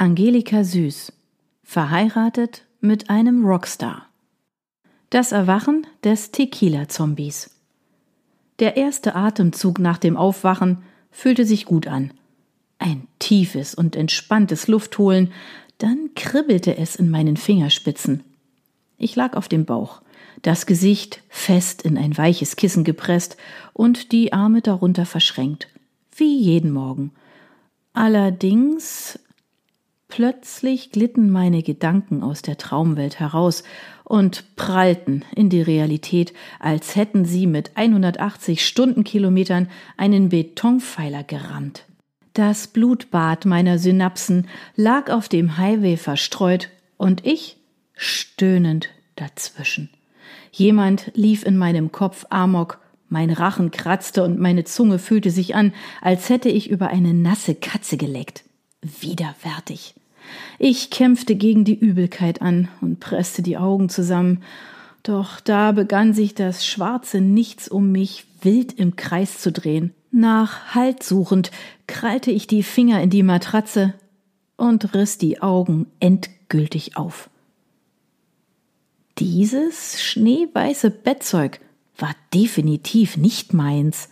Angelika Süß, verheiratet mit einem Rockstar. Das Erwachen des Tequila-Zombies. Der erste Atemzug nach dem Aufwachen fühlte sich gut an. Ein tiefes und entspanntes Luftholen, dann kribbelte es in meinen Fingerspitzen. Ich lag auf dem Bauch, das Gesicht fest in ein weiches Kissen gepresst und die Arme darunter verschränkt, wie jeden Morgen. Allerdings plötzlich glitten meine Gedanken aus der Traumwelt heraus und prallten in die Realität, als hätten sie mit 180 Stundenkilometern einen Betonpfeiler gerammt. Das Blutbad meiner Synapsen lag auf dem Highway verstreut und ich stöhnend dazwischen. Jemand lief in meinem Kopf amok, mein Rachen kratzte und meine Zunge fühlte sich an, als hätte ich über eine nasse Katze geleckt. Widerwärtig. Ich kämpfte gegen die Übelkeit an und presste die Augen zusammen. Doch da begann sich das schwarze Nichts um mich wild im Kreis zu drehen. Nach Halt suchend krallte ich die Finger in die Matratze und riss die Augen endgültig auf. Dieses schneeweiße Bettzeug war definitiv nicht meins.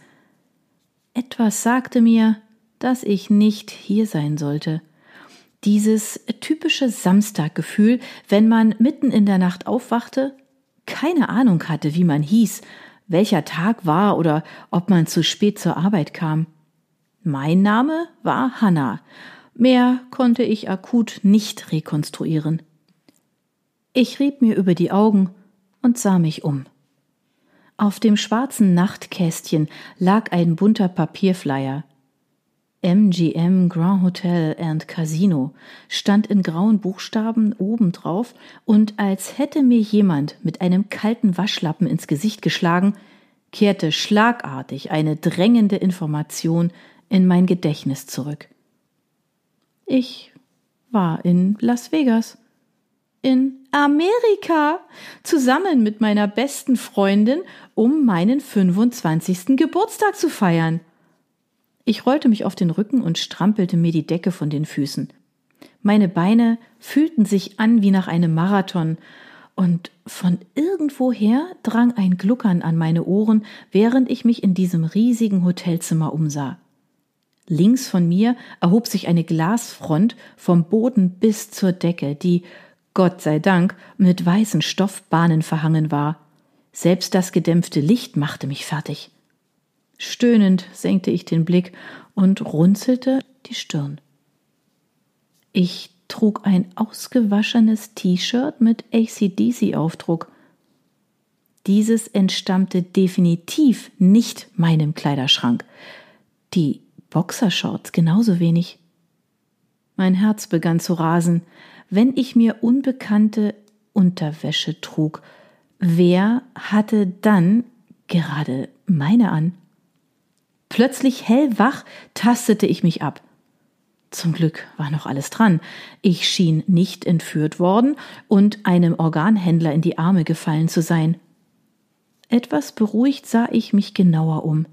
Etwas sagte mir, dass ich nicht hier sein sollte. Dieses typische Samstaggefühl, wenn man mitten in der Nacht aufwachte, keine Ahnung hatte, wie man hieß, welcher Tag war oder ob man zu spät zur Arbeit kam. Mein Name war Hanna. Mehr konnte ich akut nicht rekonstruieren. Ich rieb mir über die Augen und sah mich um. Auf dem schwarzen Nachtkästchen lag ein bunter Papierflyer. MGM Grand Hotel and Casino stand in grauen Buchstaben obendrauf und als hätte mir jemand mit einem kalten Waschlappen ins Gesicht geschlagen, kehrte schlagartig eine drängende Information in mein Gedächtnis zurück. Ich war in Las Vegas in Amerika zusammen mit meiner besten Freundin, um meinen 25. Geburtstag zu feiern. Ich rollte mich auf den Rücken und strampelte mir die Decke von den Füßen. Meine Beine fühlten sich an wie nach einem Marathon, und von irgendwoher drang ein Gluckern an meine Ohren, während ich mich in diesem riesigen Hotelzimmer umsah. Links von mir erhob sich eine Glasfront vom Boden bis zur Decke, die Gott sei Dank, mit weißen Stoffbahnen verhangen war. Selbst das gedämpfte Licht machte mich fertig. Stöhnend senkte ich den Blick und runzelte die Stirn. Ich trug ein ausgewaschenes T-Shirt mit ACDC-Aufdruck. Dieses entstammte definitiv nicht meinem Kleiderschrank. Die Boxershorts genauso wenig. Mein Herz begann zu rasen wenn ich mir unbekannte Unterwäsche trug, wer hatte dann gerade meine an? Plötzlich hellwach tastete ich mich ab. Zum Glück war noch alles dran. Ich schien nicht entführt worden und einem Organhändler in die Arme gefallen zu sein. Etwas beruhigt sah ich mich genauer um.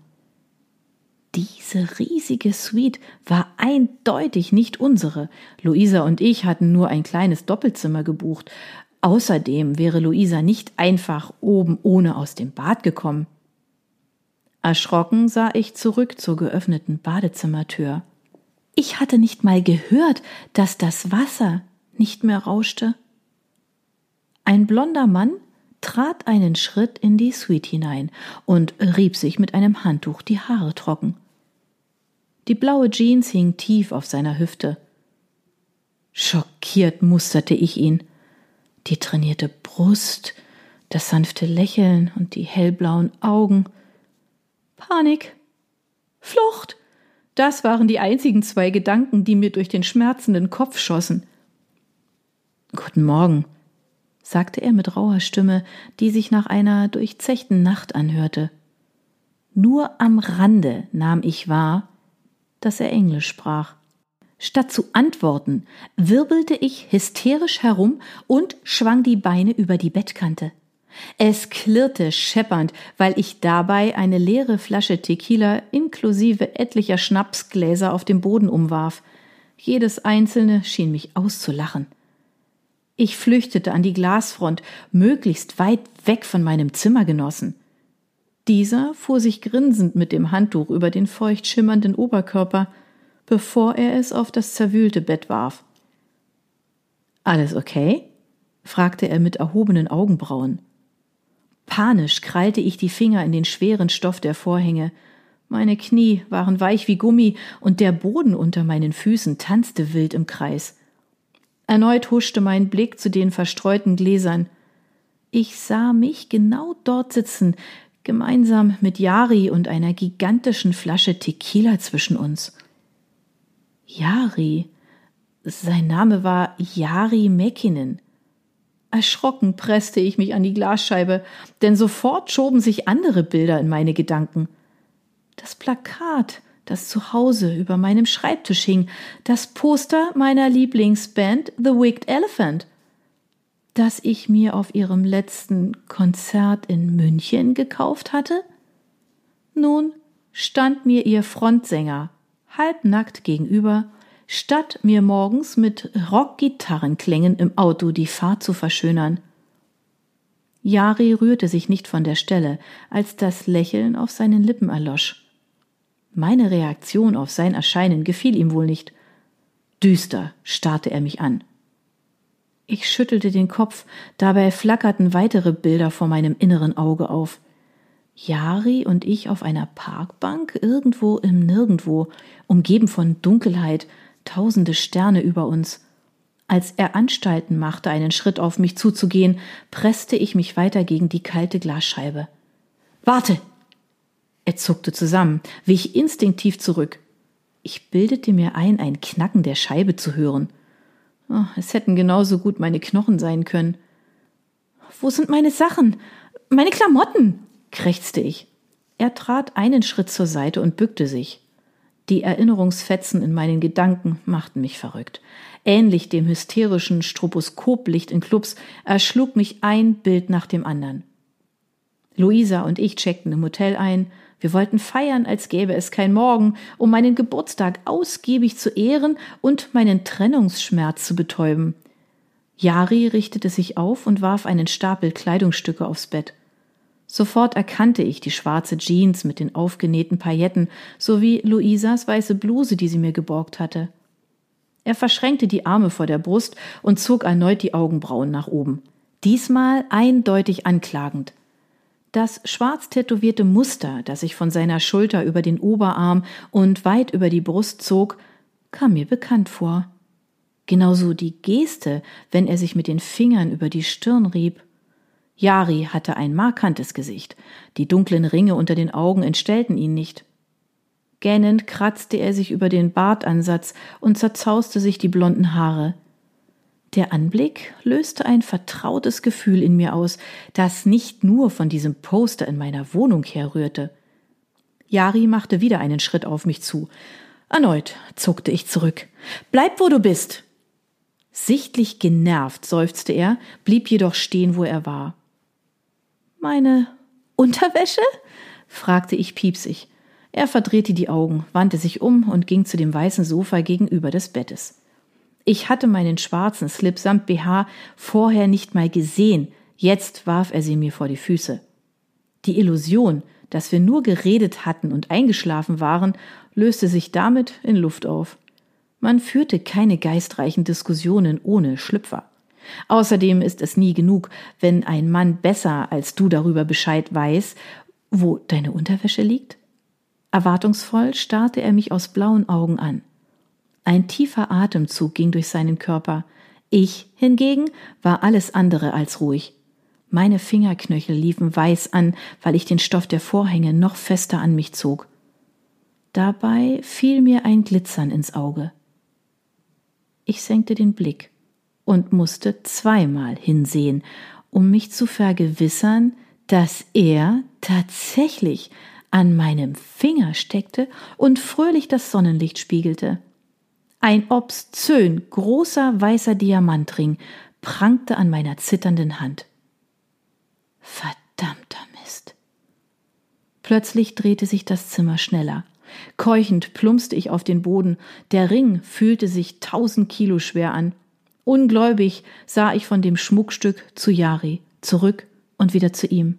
Diese riesige Suite war eindeutig nicht unsere. Luisa und ich hatten nur ein kleines Doppelzimmer gebucht. Außerdem wäre Luisa nicht einfach oben ohne aus dem Bad gekommen. Erschrocken sah ich zurück zur geöffneten Badezimmertür. Ich hatte nicht mal gehört, dass das Wasser nicht mehr rauschte. Ein blonder Mann trat einen Schritt in die Suite hinein und rieb sich mit einem Handtuch die Haare trocken. Die blaue Jeans hing tief auf seiner Hüfte. Schockiert musterte ich ihn. Die trainierte Brust, das sanfte Lächeln und die hellblauen Augen. Panik. Flucht. Das waren die einzigen zwei Gedanken, die mir durch den schmerzenden Kopf schossen. Guten Morgen, sagte er mit rauer Stimme, die sich nach einer durchzechten Nacht anhörte. Nur am Rande nahm ich wahr, dass er Englisch sprach. Statt zu antworten, wirbelte ich hysterisch herum und schwang die Beine über die Bettkante. Es klirrte scheppernd, weil ich dabei eine leere Flasche Tequila inklusive etlicher Schnapsgläser auf dem Boden umwarf. Jedes einzelne schien mich auszulachen. Ich flüchtete an die Glasfront, möglichst weit weg von meinem Zimmergenossen. Dieser fuhr sich grinsend mit dem Handtuch über den feucht schimmernden Oberkörper, bevor er es auf das zerwühlte Bett warf. Alles okay? fragte er mit erhobenen Augenbrauen. Panisch krallte ich die Finger in den schweren Stoff der Vorhänge. Meine Knie waren weich wie Gummi und der Boden unter meinen Füßen tanzte wild im Kreis. Erneut huschte mein Blick zu den verstreuten Gläsern. Ich sah mich genau dort sitzen, gemeinsam mit Yari und einer gigantischen Flasche Tequila zwischen uns. Yari. Sein Name war Yari Mäkinen. Erschrocken presste ich mich an die Glasscheibe, denn sofort schoben sich andere Bilder in meine Gedanken. Das Plakat, das zu Hause über meinem Schreibtisch hing, das Poster meiner Lieblingsband The Wicked Elephant, das ich mir auf ihrem letzten Konzert in München gekauft hatte? Nun stand mir ihr Frontsänger halbnackt gegenüber, statt mir morgens mit Rockgitarrenklängen im Auto die Fahrt zu verschönern. Jari rührte sich nicht von der Stelle, als das Lächeln auf seinen Lippen erlosch. Meine Reaktion auf sein Erscheinen gefiel ihm wohl nicht. Düster starrte er mich an. Ich schüttelte den Kopf, dabei flackerten weitere Bilder vor meinem inneren Auge auf. Jari und ich auf einer Parkbank irgendwo im Nirgendwo, umgeben von Dunkelheit, tausende Sterne über uns. Als er Anstalten machte, einen Schritt auf mich zuzugehen, presste ich mich weiter gegen die kalte Glasscheibe. Warte! Er zuckte zusammen, wich instinktiv zurück. Ich bildete mir ein, ein Knacken der Scheibe zu hören. Oh, es hätten genauso gut meine Knochen sein können. Wo sind meine Sachen? Meine Klamotten? krächzte ich. Er trat einen Schritt zur Seite und bückte sich. Die Erinnerungsfetzen in meinen Gedanken machten mich verrückt. Ähnlich dem hysterischen Stroboskoplicht in Clubs erschlug mich ein Bild nach dem anderen. Luisa und ich checkten im Hotel ein. Wir wollten feiern, als gäbe es kein Morgen, um meinen Geburtstag ausgiebig zu ehren und meinen Trennungsschmerz zu betäuben. Yari richtete sich auf und warf einen Stapel Kleidungsstücke aufs Bett. Sofort erkannte ich die schwarze Jeans mit den aufgenähten Pailletten sowie Luisas weiße Bluse, die sie mir geborgt hatte. Er verschränkte die Arme vor der Brust und zog erneut die Augenbrauen nach oben. Diesmal eindeutig anklagend. Das schwarz tätowierte Muster, das sich von seiner Schulter über den Oberarm und weit über die Brust zog, kam mir bekannt vor. Genauso die Geste, wenn er sich mit den Fingern über die Stirn rieb. Yari hatte ein markantes Gesicht. Die dunklen Ringe unter den Augen entstellten ihn nicht. Gähnend kratzte er sich über den Bartansatz und zerzauste sich die blonden Haare. Der Anblick löste ein vertrautes Gefühl in mir aus, das nicht nur von diesem Poster in meiner Wohnung herrührte. Yari machte wieder einen Schritt auf mich zu. Erneut zuckte ich zurück. Bleib, wo du bist! Sichtlich genervt seufzte er, blieb jedoch stehen, wo er war. Meine Unterwäsche? fragte ich piepsig. Er verdrehte die Augen, wandte sich um und ging zu dem weißen Sofa gegenüber des Bettes. Ich hatte meinen schwarzen Slip samt BH vorher nicht mal gesehen, jetzt warf er sie mir vor die Füße. Die Illusion, dass wir nur geredet hatten und eingeschlafen waren, löste sich damit in Luft auf. Man führte keine geistreichen Diskussionen ohne Schlüpfer. Außerdem ist es nie genug, wenn ein Mann besser als du darüber Bescheid weiß, wo deine Unterwäsche liegt? Erwartungsvoll starrte er mich aus blauen Augen an. Ein tiefer Atemzug ging durch seinen Körper. Ich hingegen war alles andere als ruhig. Meine Fingerknöchel liefen weiß an, weil ich den Stoff der Vorhänge noch fester an mich zog. Dabei fiel mir ein Glitzern ins Auge. Ich senkte den Blick und musste zweimal hinsehen, um mich zu vergewissern, dass er tatsächlich an meinem Finger steckte und fröhlich das Sonnenlicht spiegelte. Ein obszön großer weißer Diamantring prangte an meiner zitternden Hand. Verdammter Mist. Plötzlich drehte sich das Zimmer schneller. Keuchend plumpste ich auf den Boden. Der Ring fühlte sich tausend Kilo schwer an. Ungläubig sah ich von dem Schmuckstück zu Yari, zurück und wieder zu ihm.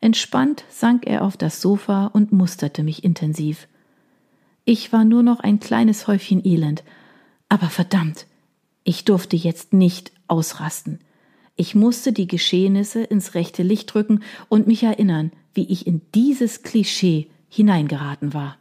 Entspannt sank er auf das Sofa und musterte mich intensiv. Ich war nur noch ein kleines Häufchen Elend, aber verdammt, ich durfte jetzt nicht ausrasten. Ich musste die Geschehnisse ins rechte Licht rücken und mich erinnern, wie ich in dieses Klischee hineingeraten war.